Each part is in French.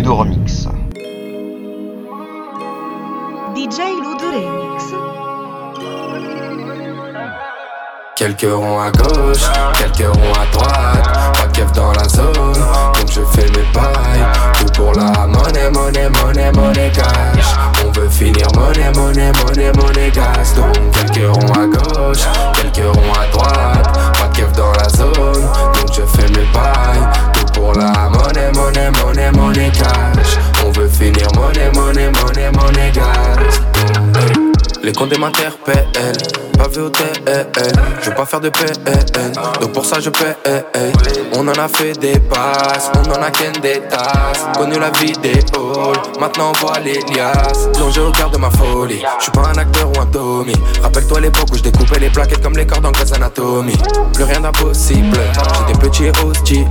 Ludo Remix. DJ Ludo Remix. Quelques ronds à gauche, quelques ronds à droite. Pas de keuf dans la zone, donc je fais mes pailles. Tout pour la monnaie, monnaie, monnaie, monnaie cash. On veut finir monnaie, monnaie, monnaie, monnaie gas. Donc quelques ronds à gauche, quelques ronds à droite. Monnaie, monnaie, cash. On veut finir monnaie, monnaie, monnaie, monnaie gas. Hey. Les comptes m'interpellent, pas vu au TL. Je veux pas faire de PN, donc pour ça je paie. On en a fait des passes, on en a qu'un des tasses. Connu la vie des halls, maintenant on voit les liasses. Plongé au cœur de ma folie, je suis pas un acteur ou un Tommy. Rappelle-toi l'époque où je découpais les plaquettes comme les cordes en Grey's Anatomy. Plus rien d'impossible, j'étais petit et hostile.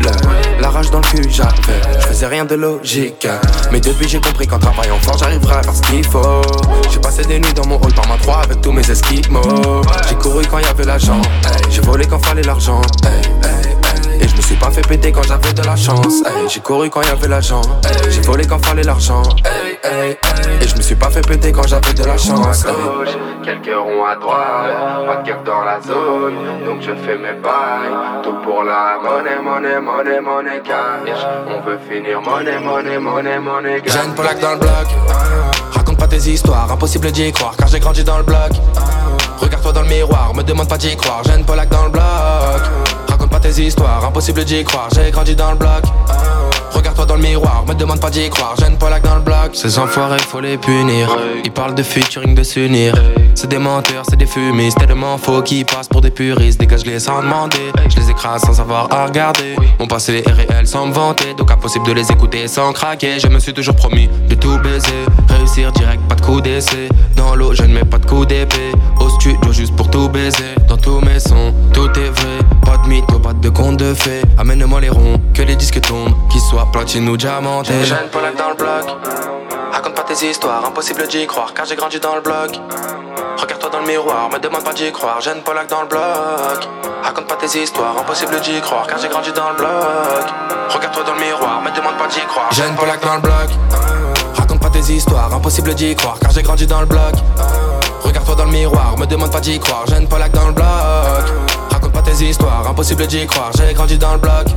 La rage dans le cul j'avais, je faisais rien de logique. Mais depuis j'ai compris qu'en travaillant fort j'arriverai à faire ce qu'il faut. J'ai passé des nuits dans mon hall par ma 3 avec tous mes esquimaux. J'ai couru quand y avait l'argent, j'ai volé quand fallait l'argent. Et je me suis pas fait péter quand j'avais de la chance. J'ai couru quand y avait l'argent, j'ai volé quand fallait l'argent. Et je me suis pas fait péter quand j'avais de la chance. Gauche, quelques ronds à droite, pas de keuf dans la zone, donc je fais mes bails. Tout pour la monnaie, monnaie, monnaie, monnaie cash. On veut finir monnaie, monnaie, monnaie, monnaie cash. J'ai une plaque dans le bloc. Raconte pas tes histoires, impossible d'y croire car j'ai grandi dans le bloc. Regarde-toi dans le miroir, me demande pas d'y croire, j'ai une Polak dans le bloc. Raconte pas tes histoires, impossible d'y croire, j'ai grandi dans le bloc. Regarde-toi dans le miroir, me demande pas d'y croire, j'ai une Polak dans le bloc. Ces enfoirés, faut les punir. Ils parlent de featuring, de s'unir. C'est des menteurs, c'est des fumistes, tellement faux qu'ils passent pour des puristes. Dégage-les sans demander, je les écrase sans savoir à regarder. Mon passé est réel sans me vanter, donc impossible de les écouter sans craquer. Je me suis toujours promis de tout baiser, réussir direct, pas de coup d'essai. Dans l'eau, je ne mets pas de coup d'épée. Au studio, juste pour tout baiser. Dans tous mes sons, tout est vrai. Pas de mytho, pas de conte de fées. Amène-moi les ronds, que les disques tombent, qu'ils soient platine ou diamantés. J'ai une Polak dans le bloc. Raconte pas tes histoires, impossible d'y croire, car j'ai grandi dans le bloc. Regarde-toi dans le miroir, me demande pas d'y croire, j'ai une Polak dans le bloc. Raconte pas tes histoires, impossible d'y croire, car j'ai grandi dans le bloc. Regarde-toi dans le miroir, me demande pas d'y croire, j'ai une Polak dans le bloc. Raconte pas tes histoires, impossible d'y croire, car j'ai grandi dans le bloc. Regarde-toi dans le miroir, me demande pas d'y croire, j'ai une Polak dans le bloc. Raconte pas tes histoires, impossible d'y croire, j'ai grandi dans le bloc.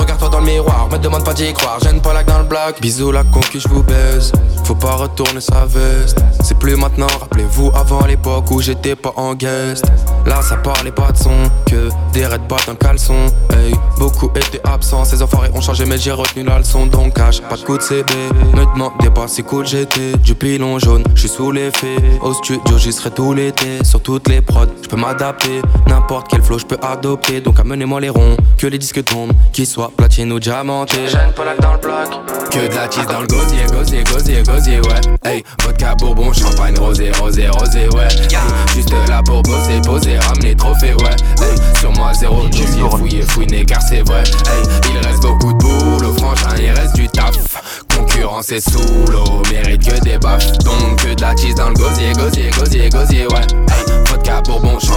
Regarde-toi dans le miroir, me demande pas d'y croire, j'ai une Polak dans le bloc. Bisous la conquis, je vous baise. Faut pas retourner sa veste. C'est plus maintenant, rappelez-vous avant l'époque où j'étais pas en guest. Là, ça parlait pas de son, que des red bottes dans le caleçon. Hey, beaucoup étaient absents, ces enfoirés ont changé, mais j'ai retenu la leçon. Donc, cache pas de coup de CB. Me demandez pas si cool j'étais. Du pilon jaune, je suis sous l'effet. Au studio, j'y serai tout l'été. Sur toutes les prods, je peux m'adapter. N'importe quel flow, je peux adopter. Donc, amenez-moi les ronds, que les disques tombent, qu'ils soient platine ou diamantés. J'ai une Polak dans le bloc. Que de la cheese dans le gosier, gosier, gosier, gosier, ouais. Hey, vodka, bourbon, champagne, rosé, rosé, rosé, ouais. Hey, juste là pour bosser, poser, ramener trophée, ouais. Hey, sur moi, zéro dossier, fouillé, fouiné, car c'est vrai. Hey, il reste beaucoup de boulot, franchement, il reste du taf. Concurrence est sous l'eau, mérite que des baffes. Donc que de la cheese dans le gosier, gosier, gosier, gosier, ouais. Hey, vodka, bourbon, champagne,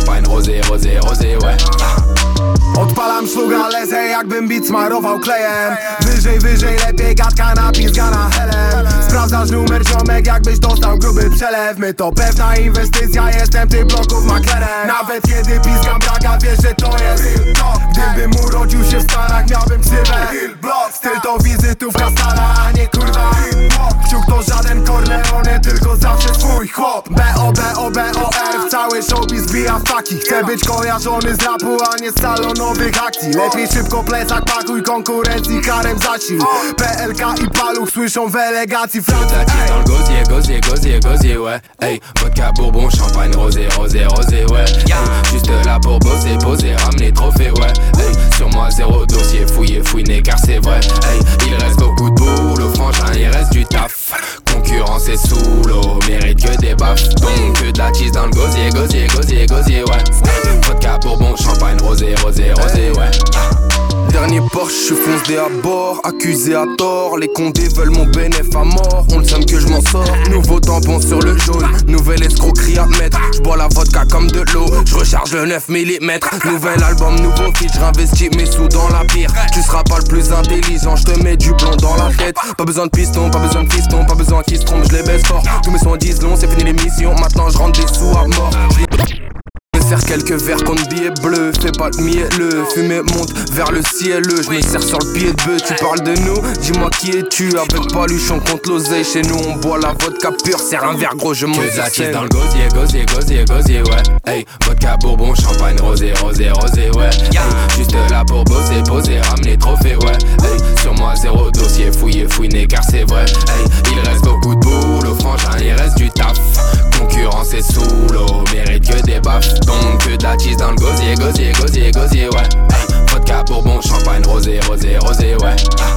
jakbym bit smarował klejem. Wyżej, wyżej, lepiej gadka napizgana helem Sprawdzasz numer ziomek, jakbyś dostał gruby przelew. My to pewna inwestycja, jestem tych bloków maklerem. Nawet kiedy pizgam braga, wiesz, że to jest Gdybym urodził się w Stanach, miałbym ksywę Styl to wizytówka stara, a nie kurwa chłop B-O-B-O-B-O-R, w cały showbiz bija w taki Chcę być kojarzony z rapu, a nie z salonowych akcji. Lepiej szybko plecak pakuj, konkurencji karem zasil PLK i paluch słyszą w elegacji La gosier, gosier, gosier, gosier, ouais. Hey, vodka, bourbon, champagne, rosé, rosé, rosé, ouais. Hey, juste là pour bosser, dans le gosier, torche, je foncé à bord, accusé à tort. Les condés veulent mon bénéf à mort, on le sait que je m'en sors. Nouveau tampon sur le jaune, nouvelle escroquerie à mettre. Je bois la vodka comme de l'eau, je recharge le 9 mm. Nouvel album, nouveau feat, j'investis mes sous dans la pire. Tu seras pas le plus intelligent, je te mets du plomb dans la tête. Pas besoin de piston, pas besoin de piston, pas besoin qu'ils se trompent, je les baisse fort. Tous mes sons disent long, c'est fini l'émission, maintenant je rentre des sous à mort. Sers quelques verres contre billets bleus, fais pas de mielleux, fumée monte vers le ciel, je me sers sur le pied de bœuf, tu parles de nous, dis-moi qui es-tu, avec paluchon contre l'oseille, chez nous on boit la vodka pure, serre un verre gros, je monte Que dans le gosier, gosier, gosier, gosier, ouais, hey, vodka, bourbon, champagne, rosé, rosé, rosé, ouais, hey, juste là pour bosser, poser, ramener trophée, ouais, hey, sur moi zéro dossier, fouillé, fouiné, car c'est vrai, hey, il reste beaucoup de boulot, frangin, il reste du taf, concurrence est sous donc que d'attise dans le gosier, gosier, gosier, gosier, ouais. Vodka, bourbon, champagne, rosé, rosé, rosé, ouais. Ah.